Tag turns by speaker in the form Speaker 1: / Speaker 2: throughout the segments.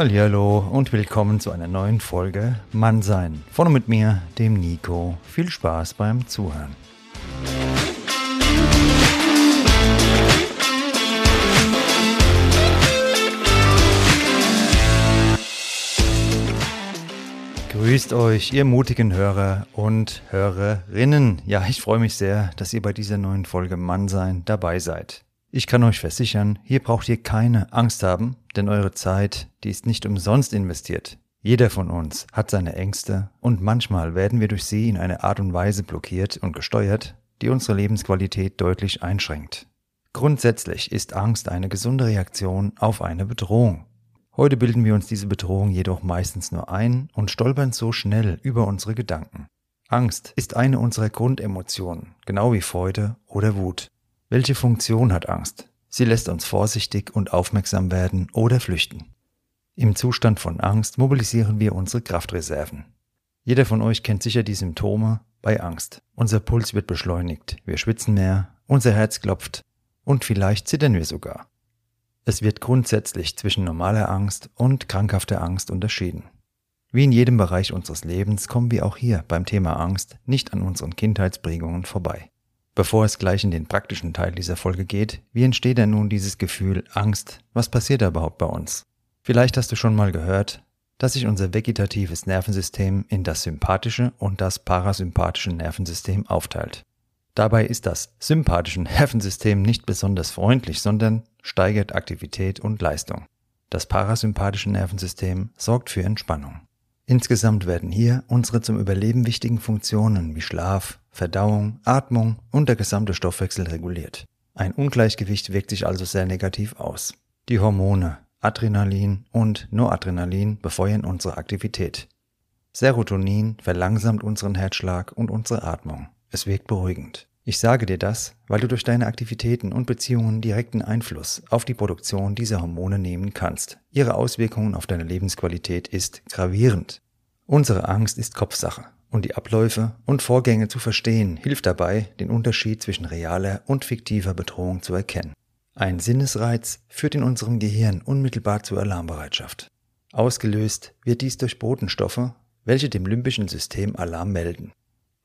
Speaker 1: Hallo und willkommen zu einer neuen Folge Mannsein. Vorne mit mir, dem Nico. Viel Spaß beim Zuhören. Grüßt euch, ihr mutigen Hörer und Hörerinnen. Ja, ich freue mich sehr, dass ihr bei dieser neuen Folge Mannsein dabei seid. Ich kann euch versichern, hier braucht ihr keine Angst haben, denn eure Zeit, die ist nicht umsonst investiert. Jeder von uns hat seine Ängste und manchmal werden wir durch sie in eine Art und Weise blockiert und gesteuert, die unsere Lebensqualität deutlich einschränkt. Grundsätzlich ist Angst eine gesunde Reaktion auf eine Bedrohung. Heute bilden wir uns diese Bedrohung jedoch meistens nur ein und stolpern so schnell über unsere Gedanken. Angst ist eine unserer Grundemotionen, genau wie Freude oder Wut. Welche Funktion hat Angst? Sie lässt uns vorsichtig und aufmerksam werden oder flüchten. Im Zustand von Angst mobilisieren wir unsere Kraftreserven. Jeder von euch kennt sicher die Symptome bei Angst. Unser Puls wird beschleunigt, wir schwitzen mehr, unser Herz klopft und vielleicht zittern wir sogar. Es wird grundsätzlich zwischen normaler Angst und krankhafter Angst unterschieden. Wie in jedem Bereich unseres Lebens kommen wir auch hier beim Thema Angst nicht an unseren Kindheitsprägungen vorbei. Bevor es gleich in den praktischen Teil dieser Folge geht, wie entsteht denn nun dieses Gefühl Angst? Was passiert da überhaupt bei uns? Vielleicht hast du schon mal gehört, dass sich unser vegetatives Nervensystem in das sympathische und das parasympathische Nervensystem aufteilt. Dabei ist das sympathische Nervensystem nicht besonders freundlich, sondern steigert Aktivität und Leistung. Das parasympathische Nervensystem sorgt für Entspannung. Insgesamt werden hier unsere zum Überleben wichtigen Funktionen wie Schlaf, Verdauung, Atmung und der gesamte Stoffwechsel reguliert. Ein Ungleichgewicht wirkt sich also sehr negativ aus. Die Hormone Adrenalin und Noradrenalin befeuern unsere Aktivität. Serotonin verlangsamt unseren Herzschlag und unsere Atmung. Es wirkt beruhigend. Ich sage dir das, weil du durch deine Aktivitäten und Beziehungen direkten Einfluss auf die Produktion dieser Hormone nehmen kannst. Ihre Auswirkungen auf deine Lebensqualität ist gravierend. Unsere Angst ist Kopfsache und die Abläufe und Vorgänge zu verstehen hilft dabei, den Unterschied zwischen realer und fiktiver Bedrohung zu erkennen. Ein Sinnesreiz führt in unserem Gehirn unmittelbar zur Alarmbereitschaft. Ausgelöst wird dies durch Botenstoffe, welche dem limbischen System Alarm melden.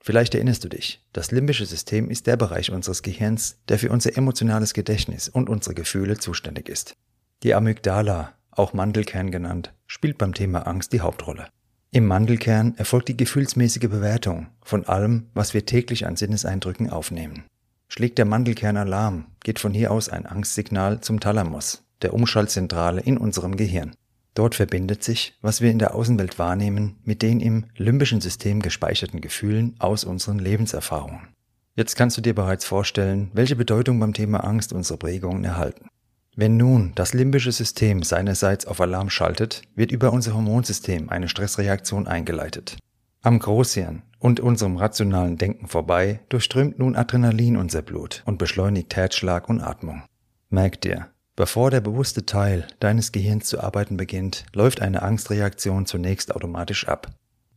Speaker 1: Vielleicht erinnerst du dich, das limbische System ist der Bereich unseres Gehirns, der für unser emotionales Gedächtnis und unsere Gefühle zuständig ist. Die Amygdala, auch Mandelkern genannt, spielt beim Thema Angst die Hauptrolle. Im Mandelkern erfolgt die gefühlsmäßige Bewertung von allem, was wir täglich an Sinneseindrücken aufnehmen. Schlägt der Mandelkern Alarm, geht von hier aus ein Angstsignal zum Thalamus, der Umschaltzentrale in unserem Gehirn. Dort verbindet sich, was wir in der Außenwelt wahrnehmen, mit den im limbischen System gespeicherten Gefühlen aus unseren Lebenserfahrungen. Jetzt kannst du dir bereits vorstellen, welche Bedeutung beim Thema Angst unsere Prägungen erhalten. Wenn nun das limbische System seinerseits auf Alarm schaltet, wird über unser Hormonsystem eine Stressreaktion eingeleitet. Am Großhirn und unserem rationalen Denken vorbei durchströmt nun Adrenalin unser Blut und beschleunigt Herzschlag und Atmung. Merk dir, Bevor der bewusste Teil deines Gehirns zu arbeiten beginnt, läuft eine Angstreaktion zunächst automatisch ab.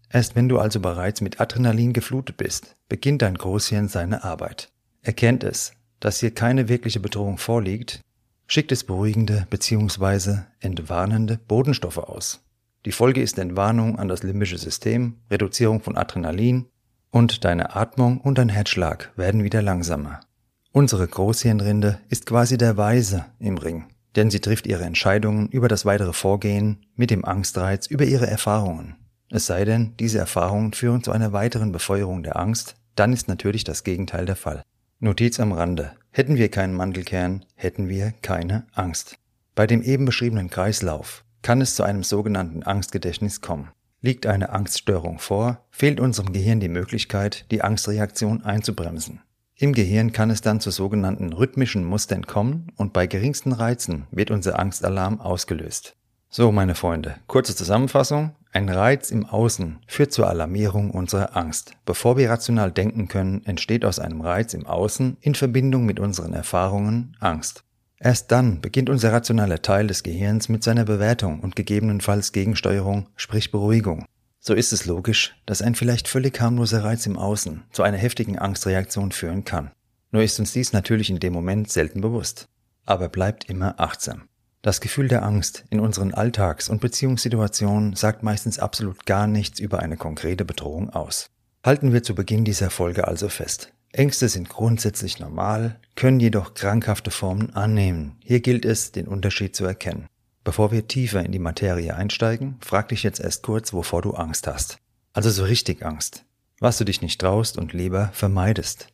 Speaker 1: Erst wenn du also bereits mit Adrenalin geflutet bist, beginnt dein Großhirn seine Arbeit. Erkennt es, dass hier keine wirkliche Bedrohung vorliegt, schickt es beruhigende bzw. entwarnende Bodenstoffe aus. Die Folge ist Entwarnung an das limbische System, Reduzierung von Adrenalin und deine Atmung und dein Herzschlag werden wieder langsamer. Unsere Großhirnrinde ist quasi der Weise im Ring, denn sie trifft ihre Entscheidungen über das weitere Vorgehen mit dem Angstreiz über ihre Erfahrungen. Es sei denn, diese Erfahrungen führen zu einer weiteren Befeuerung der Angst, dann ist natürlich das Gegenteil der Fall. Notiz am Rande. Hätten wir keinen Mandelkern, hätten wir keine Angst. Bei dem eben beschriebenen Kreislauf kann es zu einem sogenannten Angstgedächtnis kommen. Liegt eine Angststörung vor, fehlt unserem Gehirn die Möglichkeit, die Angstreaktion einzubremsen. Im Gehirn kann es dann zu sogenannten rhythmischen Mustern kommen und bei geringsten Reizen wird unser Angstalarm ausgelöst. So, meine Freunde, kurze Zusammenfassung. Ein Reiz im Außen führt zur Alarmierung unserer Angst. Bevor wir rational denken können, entsteht aus einem Reiz im Außen in Verbindung mit unseren Erfahrungen Angst. Erst dann beginnt unser rationaler Teil des Gehirns mit seiner Bewertung und gegebenenfalls Gegensteuerung, sprich Beruhigung. So ist es logisch, dass ein vielleicht völlig harmloser Reiz im Außen zu einer heftigen Angstreaktion führen kann. Nur ist uns dies natürlich in dem Moment selten bewusst. Aber bleibt immer achtsam. Das Gefühl der Angst in unseren Alltags- und Beziehungssituationen sagt meistens absolut gar nichts über eine konkrete Bedrohung aus. Halten wir zu Beginn dieser Folge also fest. Ängste sind grundsätzlich normal, können jedoch krankhafte Formen annehmen. Hier gilt es, den Unterschied zu erkennen. Bevor wir tiefer in die Materie einsteigen, frag dich jetzt erst kurz, wovor du Angst hast. Also so richtig Angst. Was du dich nicht traust und lieber vermeidest.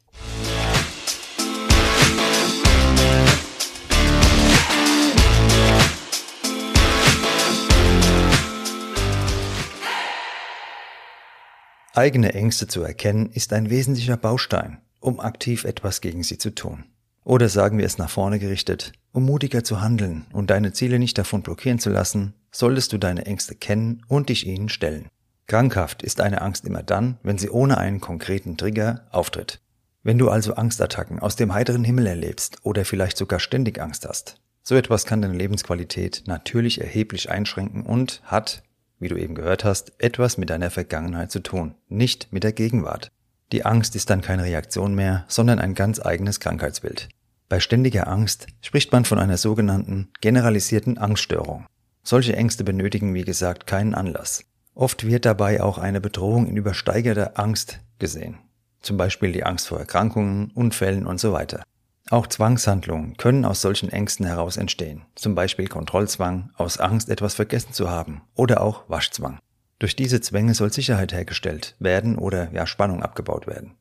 Speaker 1: Eigene Ängste zu erkennen ist ein wesentlicher Baustein, um aktiv etwas gegen sie zu tun. Oder sagen wir es nach vorne gerichtet, um mutiger zu handeln und deine Ziele nicht davon blockieren zu lassen, solltest du deine Ängste kennen und dich ihnen stellen. Krankhaft ist eine Angst immer dann, wenn sie ohne einen konkreten Trigger auftritt. Wenn du also Angstattacken aus dem heiteren Himmel erlebst oder vielleicht sogar ständig Angst hast, so etwas kann deine Lebensqualität natürlich erheblich einschränken und hat, wie du eben gehört hast, etwas mit deiner Vergangenheit zu tun, nicht mit der Gegenwart. Die Angst ist dann keine Reaktion mehr, sondern ein ganz eigenes Krankheitsbild. Bei ständiger Angst spricht man von einer sogenannten generalisierten Angststörung. Solche Ängste benötigen, wie gesagt, keinen Anlass. Oft wird dabei auch eine Bedrohung in übersteigerter Angst gesehen. Zum Beispiel die Angst vor Erkrankungen, Unfällen und so weiter. Auch Zwangshandlungen können aus solchen Ängsten heraus entstehen, zum Beispiel Kontrollzwang aus Angst, etwas vergessen zu haben oder auch Waschzwang. Durch diese Zwänge soll Sicherheit hergestellt werden oder ja Spannung abgebaut werden.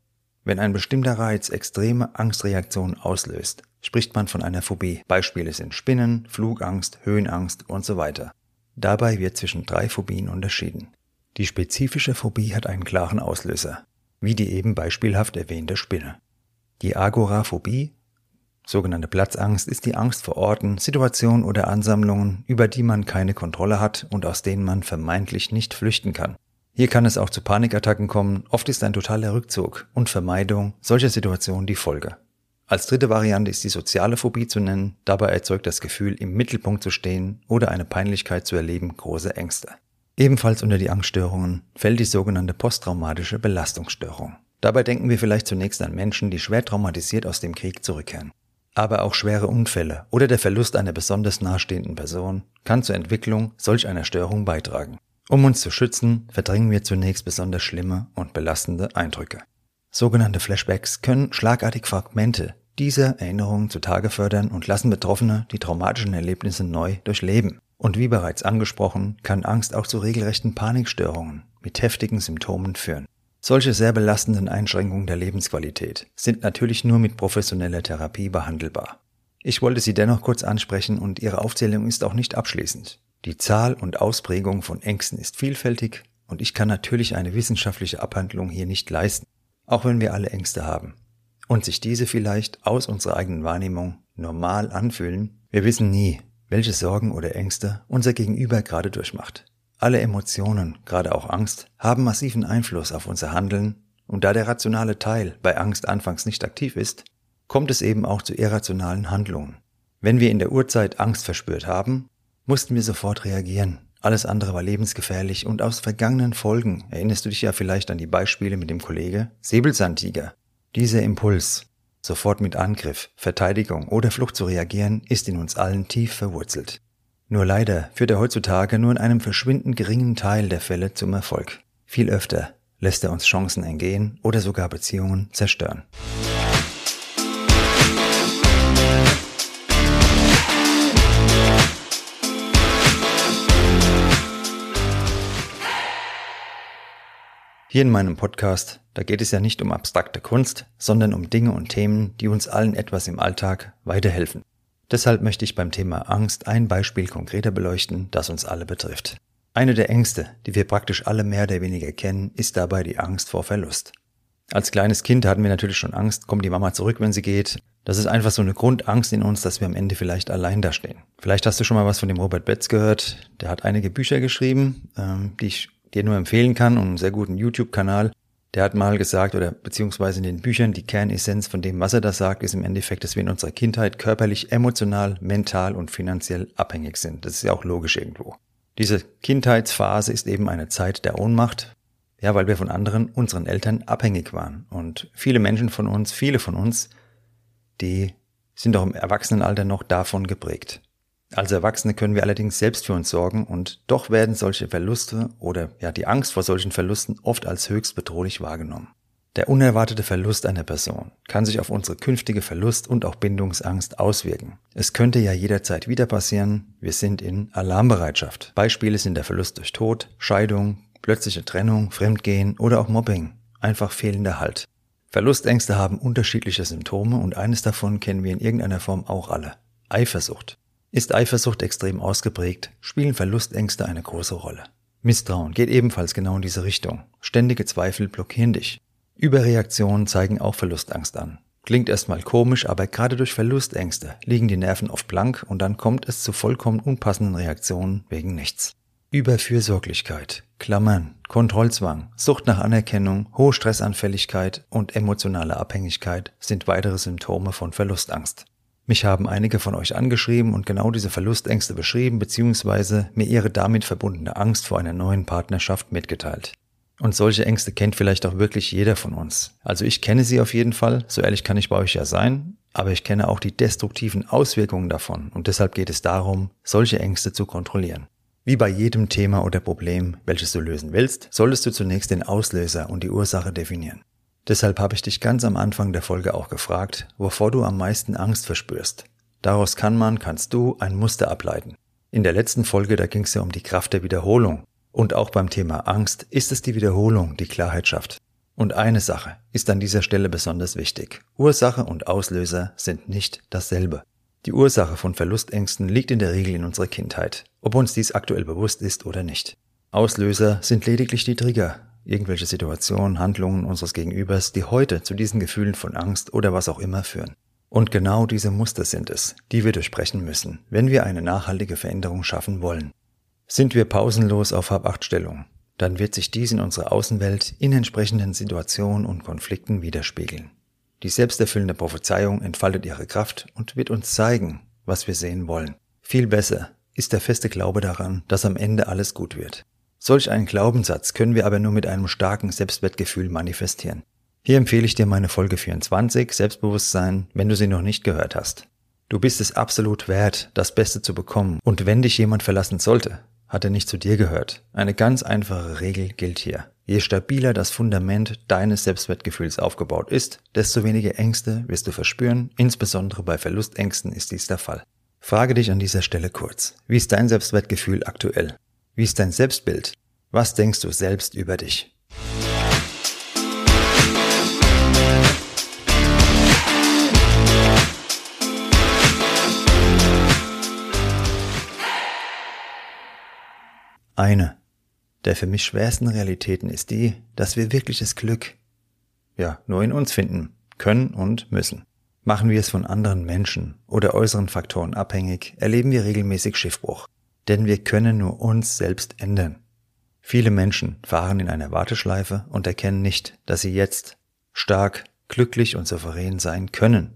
Speaker 1: Wenn ein bestimmter Reiz extreme Angstreaktionen auslöst, spricht man von einer Phobie. Beispiele sind Spinnen, Flugangst, Höhenangst und so weiter. Dabei wird zwischen drei Phobien unterschieden. Die spezifische Phobie hat einen klaren Auslöser, wie die eben beispielhaft erwähnte Spinne. Die Agoraphobie Sogenannte Platzangst ist die Angst vor Orten, Situationen oder Ansammlungen, über die man keine Kontrolle hat und aus denen man vermeintlich nicht flüchten kann. Hier kann es auch zu Panikattacken kommen, oft ist ein totaler Rückzug und Vermeidung solcher Situationen die Folge. Als dritte Variante ist die soziale Phobie zu nennen, dabei erzeugt das Gefühl, im Mittelpunkt zu stehen oder eine Peinlichkeit zu erleben große Ängste. Ebenfalls unter die Angststörungen fällt die sogenannte posttraumatische Belastungsstörung. Dabei denken wir vielleicht zunächst an Menschen, die schwer traumatisiert aus dem Krieg zurückkehren. Aber auch schwere Unfälle oder der Verlust einer besonders nahestehenden Person kann zur Entwicklung solch einer Störung beitragen. Um uns zu schützen, verdrängen wir zunächst besonders schlimme und belastende Eindrücke. Sogenannte Flashbacks können schlagartig Fragmente dieser Erinnerungen zutage fördern und lassen Betroffene die traumatischen Erlebnisse neu durchleben. Und wie bereits angesprochen, kann Angst auch zu regelrechten Panikstörungen mit heftigen Symptomen führen. Solche sehr belastenden Einschränkungen der Lebensqualität sind natürlich nur mit professioneller Therapie behandelbar. Ich wollte sie dennoch kurz ansprechen und ihre Aufzählung ist auch nicht abschließend. Die Zahl und Ausprägung von Ängsten ist vielfältig und ich kann natürlich eine wissenschaftliche Abhandlung hier nicht leisten, auch wenn wir alle Ängste haben. Und sich diese vielleicht aus unserer eigenen Wahrnehmung normal anfühlen, wir wissen nie, welche Sorgen oder Ängste unser Gegenüber gerade durchmacht. Alle Emotionen, gerade auch Angst, haben massiven Einfluss auf unser Handeln und da der rationale Teil bei Angst anfangs nicht aktiv ist, kommt es eben auch zu irrationalen Handlungen. Wenn wir in der Urzeit Angst verspürt haben, mussten wir sofort reagieren. Alles andere war lebensgefährlich und aus vergangenen Folgen erinnerst du dich ja vielleicht an die Beispiele mit dem Kollege Säbelzahntiger. Dieser Impuls, sofort mit Angriff, Verteidigung oder Flucht zu reagieren, ist in uns allen tief verwurzelt. Nur leider führt er heutzutage nur in einem verschwindend geringen Teil der Fälle zum Erfolg. Viel öfter lässt er uns Chancen entgehen oder sogar Beziehungen zerstören. Hier in meinem Podcast, da geht es ja nicht um abstrakte Kunst, sondern um Dinge und Themen, die uns allen etwas im Alltag weiterhelfen. Deshalb möchte ich beim Thema Angst ein Beispiel konkreter beleuchten, das uns alle betrifft. Eine der Ängste, die wir praktisch alle mehr oder weniger kennen, ist dabei die Angst vor Verlust. Als kleines Kind hatten wir natürlich schon Angst, kommt die Mama zurück, wenn sie geht. Das ist einfach so eine Grundangst in uns, dass wir am Ende vielleicht allein dastehen. Vielleicht hast du schon mal was von dem Robert Betz gehört. Der hat einige Bücher geschrieben, ähm, die ich dir nur empfehlen kann und einen sehr guten YouTube-Kanal. Der hat mal gesagt, oder beziehungsweise in den Büchern, die Kernessenz von dem, was er da sagt, ist im Endeffekt, dass wir in unserer Kindheit körperlich, emotional, mental und finanziell abhängig sind. Das ist ja auch logisch irgendwo. Diese Kindheitsphase ist eben eine Zeit der Ohnmacht, ja, weil wir von anderen, unseren Eltern abhängig waren. Und viele Menschen von uns, viele von uns, die sind auch im Erwachsenenalter noch davon geprägt. Als Erwachsene können wir allerdings selbst für uns sorgen und doch werden solche Verluste oder ja die Angst vor solchen Verlusten oft als höchst bedrohlich wahrgenommen. Der unerwartete Verlust einer Person kann sich auf unsere künftige Verlust- und auch Bindungsangst auswirken. Es könnte ja jederzeit wieder passieren, wir sind in Alarmbereitschaft. Beispiele sind der Verlust durch Tod, Scheidung, plötzliche Trennung, Fremdgehen oder auch Mobbing, einfach fehlender Halt. Verlustängste haben unterschiedliche Symptome und eines davon kennen wir in irgendeiner Form auch alle. Eifersucht. Ist Eifersucht extrem ausgeprägt, spielen Verlustängste eine große Rolle. Misstrauen geht ebenfalls genau in diese Richtung. Ständige Zweifel blockieren dich. Überreaktionen zeigen auch Verlustangst an. Klingt erstmal komisch, aber gerade durch Verlustängste liegen die Nerven oft blank und dann kommt es zu vollkommen unpassenden Reaktionen wegen nichts. Überfürsorglichkeit, Klammern, Kontrollzwang, Sucht nach Anerkennung, hohe Stressanfälligkeit und emotionale Abhängigkeit sind weitere Symptome von Verlustangst. Mich haben einige von euch angeschrieben und genau diese Verlustängste beschrieben bzw. mir ihre damit verbundene Angst vor einer neuen Partnerschaft mitgeteilt. Und solche Ängste kennt vielleicht auch wirklich jeder von uns. Also ich kenne sie auf jeden Fall, so ehrlich kann ich bei euch ja sein, aber ich kenne auch die destruktiven Auswirkungen davon und deshalb geht es darum, solche Ängste zu kontrollieren. Wie bei jedem Thema oder Problem, welches du lösen willst, solltest du zunächst den Auslöser und die Ursache definieren. Deshalb habe ich dich ganz am Anfang der Folge auch gefragt, wovor du am meisten Angst verspürst. Daraus kann man, kannst du ein Muster ableiten. In der letzten Folge, da ging es ja um die Kraft der Wiederholung. Und auch beim Thema Angst ist es die Wiederholung, die Klarheit schafft. Und eine Sache ist an dieser Stelle besonders wichtig. Ursache und Auslöser sind nicht dasselbe. Die Ursache von Verlustängsten liegt in der Regel in unserer Kindheit, ob uns dies aktuell bewusst ist oder nicht. Auslöser sind lediglich die Trigger, irgendwelche Situationen, Handlungen unseres Gegenübers, die heute zu diesen Gefühlen von Angst oder was auch immer führen. Und genau diese Muster sind es, die wir durchbrechen müssen, wenn wir eine nachhaltige Veränderung schaffen wollen. Sind wir pausenlos auf Hab-Acht-Stellung, dann wird sich dies in unserer Außenwelt in entsprechenden Situationen und Konflikten widerspiegeln. Die selbsterfüllende Prophezeiung entfaltet ihre Kraft und wird uns zeigen, was wir sehen wollen. Viel besser ist der feste Glaube daran, dass am Ende alles gut wird. Solch einen Glaubenssatz können wir aber nur mit einem starken Selbstwertgefühl manifestieren. Hier empfehle ich dir meine Folge 24, Selbstbewusstsein, wenn du sie noch nicht gehört hast. Du bist es absolut wert, das Beste zu bekommen, und wenn dich jemand verlassen sollte, hat er nicht zu dir gehört. Eine ganz einfache Regel gilt hier. Je stabiler das Fundament deines Selbstwertgefühls aufgebaut ist, desto weniger Ängste wirst du verspüren, insbesondere bei Verlustängsten ist dies der Fall. Frage dich an dieser Stelle kurz, wie ist dein Selbstwertgefühl aktuell? Wie ist dein Selbstbild? Was denkst du selbst über dich? Eine der für mich schwersten Realitäten ist die, dass wir wirkliches Glück, ja, nur in uns finden können und müssen. Machen wir es von anderen Menschen oder äußeren Faktoren abhängig, erleben wir regelmäßig Schiffbruch. Denn wir können nur uns selbst ändern. Viele Menschen fahren in einer Warteschleife und erkennen nicht, dass sie jetzt stark, glücklich und souverän sein können.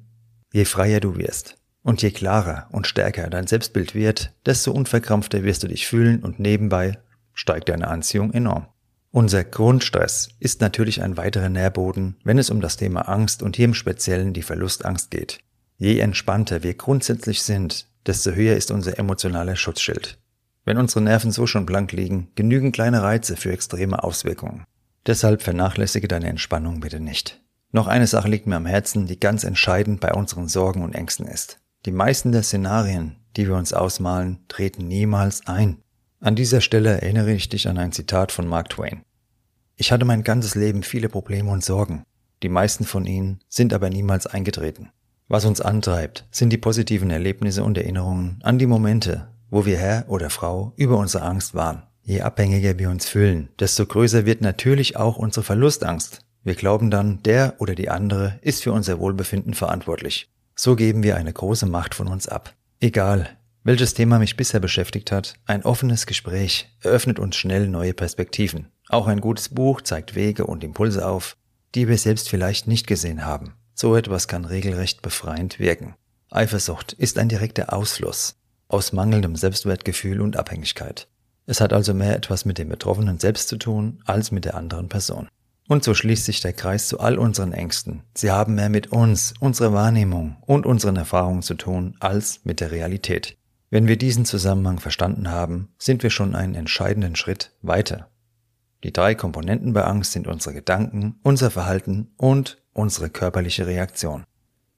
Speaker 1: Je freier du wirst, und je klarer und stärker dein Selbstbild wird, desto unverkrampfter wirst du dich fühlen und nebenbei steigt deine Anziehung enorm. Unser Grundstress ist natürlich ein weiterer Nährboden, wenn es um das Thema Angst und hier im Speziellen die Verlustangst geht. Je entspannter wir grundsätzlich sind, desto höher ist unser emotionaler Schutzschild. Wenn unsere Nerven so schon blank liegen, genügen kleine Reize für extreme Auswirkungen. Deshalb vernachlässige deine Entspannung bitte nicht. Noch eine Sache liegt mir am Herzen, die ganz entscheidend bei unseren Sorgen und Ängsten ist. Die meisten der Szenarien, die wir uns ausmalen, treten niemals ein. An dieser Stelle erinnere ich dich an ein Zitat von Mark Twain. Ich hatte mein ganzes Leben viele Probleme und Sorgen. Die meisten von ihnen sind aber niemals eingetreten. Was uns antreibt, sind die positiven Erlebnisse und Erinnerungen an die Momente, wo wir Herr oder Frau über unsere Angst waren. Je abhängiger wir uns fühlen, desto größer wird natürlich auch unsere Verlustangst. Wir glauben dann, der oder die andere ist für unser Wohlbefinden verantwortlich. So geben wir eine große Macht von uns ab. Egal, welches Thema mich bisher beschäftigt hat, ein offenes Gespräch eröffnet uns schnell neue Perspektiven. Auch ein gutes Buch zeigt Wege und Impulse auf, die wir selbst vielleicht nicht gesehen haben. So etwas kann regelrecht befreiend wirken. Eifersucht ist ein direkter Ausfluss aus mangelndem Selbstwertgefühl und Abhängigkeit. Es hat also mehr etwas mit dem Betroffenen selbst zu tun als mit der anderen Person. Und so schließt sich der Kreis zu all unseren Ängsten. Sie haben mehr mit uns, unserer Wahrnehmung und unseren Erfahrungen zu tun als mit der Realität. Wenn wir diesen Zusammenhang verstanden haben, sind wir schon einen entscheidenden Schritt weiter. Die drei Komponenten bei Angst sind unsere Gedanken, unser Verhalten und unsere körperliche Reaktion.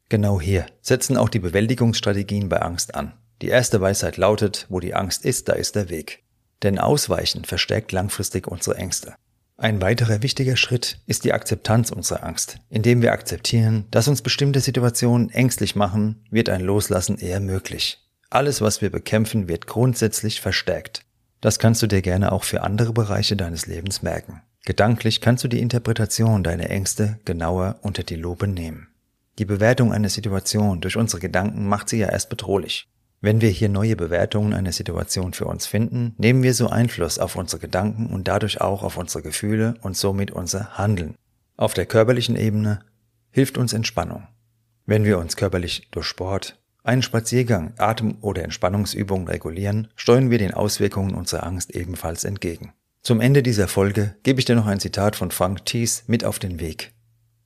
Speaker 1: Genau hier setzen auch die Bewältigungsstrategien bei Angst an. Die erste Weisheit lautet, wo die Angst ist, da ist der Weg. Denn Ausweichen verstärkt langfristig unsere Ängste. Ein weiterer wichtiger Schritt ist die Akzeptanz unserer Angst. Indem wir akzeptieren, dass uns bestimmte Situationen ängstlich machen, wird ein Loslassen eher möglich. Alles, was wir bekämpfen, wird grundsätzlich verstärkt. Das kannst du dir gerne auch für andere Bereiche deines Lebens merken. Gedanklich kannst du die Interpretation deiner Ängste genauer unter die Lupe nehmen. Die Bewertung einer Situation durch unsere Gedanken macht sie ja erst bedrohlich. Wenn wir hier neue Bewertungen einer Situation für uns finden, nehmen wir so Einfluss auf unsere Gedanken und dadurch auch auf unsere Gefühle und somit unser Handeln. Auf der körperlichen Ebene hilft uns Entspannung. Wenn wir uns körperlich durch Sport, einen Spaziergang, Atem- oder Entspannungsübungen regulieren, steuern wir den Auswirkungen unserer Angst ebenfalls entgegen. Zum Ende dieser Folge gebe ich dir noch ein Zitat von Frank Thies mit auf den Weg.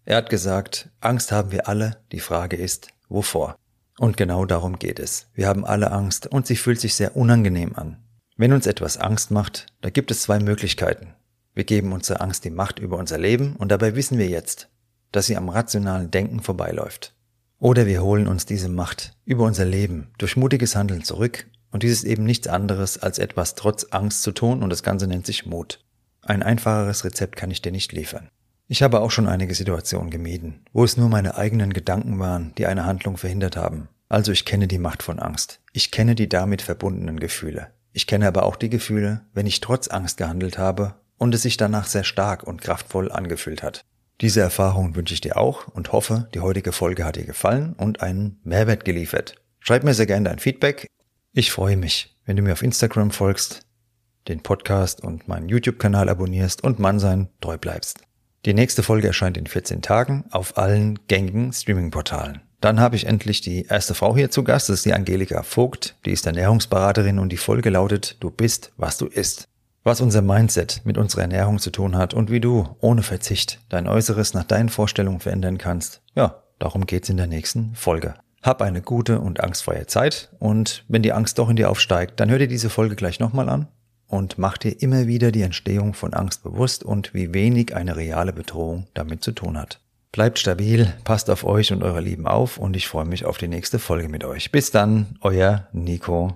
Speaker 1: Er hat gesagt, Angst haben wir alle, die Frage ist, wovor? Und genau darum geht es. Wir haben alle Angst und sie fühlt sich sehr unangenehm an. Wenn uns etwas Angst macht, da gibt es zwei Möglichkeiten. Wir geben unserer Angst die Macht über unser Leben und dabei wissen wir jetzt, dass sie am rationalen Denken vorbeiläuft. Oder wir holen uns diese Macht über unser Leben durch mutiges Handeln zurück und dies ist eben nichts anderes als etwas trotz Angst zu tun und das Ganze nennt sich Mut. Ein einfacheres Rezept kann ich dir nicht liefern. Ich habe auch schon einige Situationen gemieden, wo es nur meine eigenen Gedanken waren, die eine Handlung verhindert haben. Also ich kenne die Macht von Angst. Ich kenne die damit verbundenen Gefühle. Ich kenne aber auch die Gefühle, wenn ich trotz Angst gehandelt habe und es sich danach sehr stark und kraftvoll angefühlt hat. Diese Erfahrung wünsche ich dir auch und hoffe, die heutige Folge hat dir gefallen und einen Mehrwert geliefert. Schreib mir sehr gerne dein Feedback. Ich freue mich, wenn du mir auf Instagram folgst, den Podcast und meinen YouTube-Kanal abonnierst und Mannsein treu bleibst. Die nächste Folge erscheint in 14 Tagen auf allen gängigen Streaming-Portalen. Dann habe ich endlich die erste Frau hier zu Gast, das ist die Angelika Vogt, die ist Ernährungsberaterin und die Folge lautet, du bist, was du isst. Was unser Mindset mit unserer Ernährung zu tun hat und wie du ohne Verzicht dein Äußeres nach deinen Vorstellungen verändern kannst, ja, darum geht's in der nächsten Folge. Hab eine gute und angstfreie Zeit und wenn die Angst doch in dir aufsteigt, dann hör dir diese Folge gleich nochmal an und mach dir immer wieder die Entstehung von Angst bewusst und wie wenig eine reale Bedrohung damit zu tun hat. Bleibt stabil, passt auf euch und eure Lieben auf und ich freue mich auf die nächste Folge mit euch. Bis dann, euer Nico.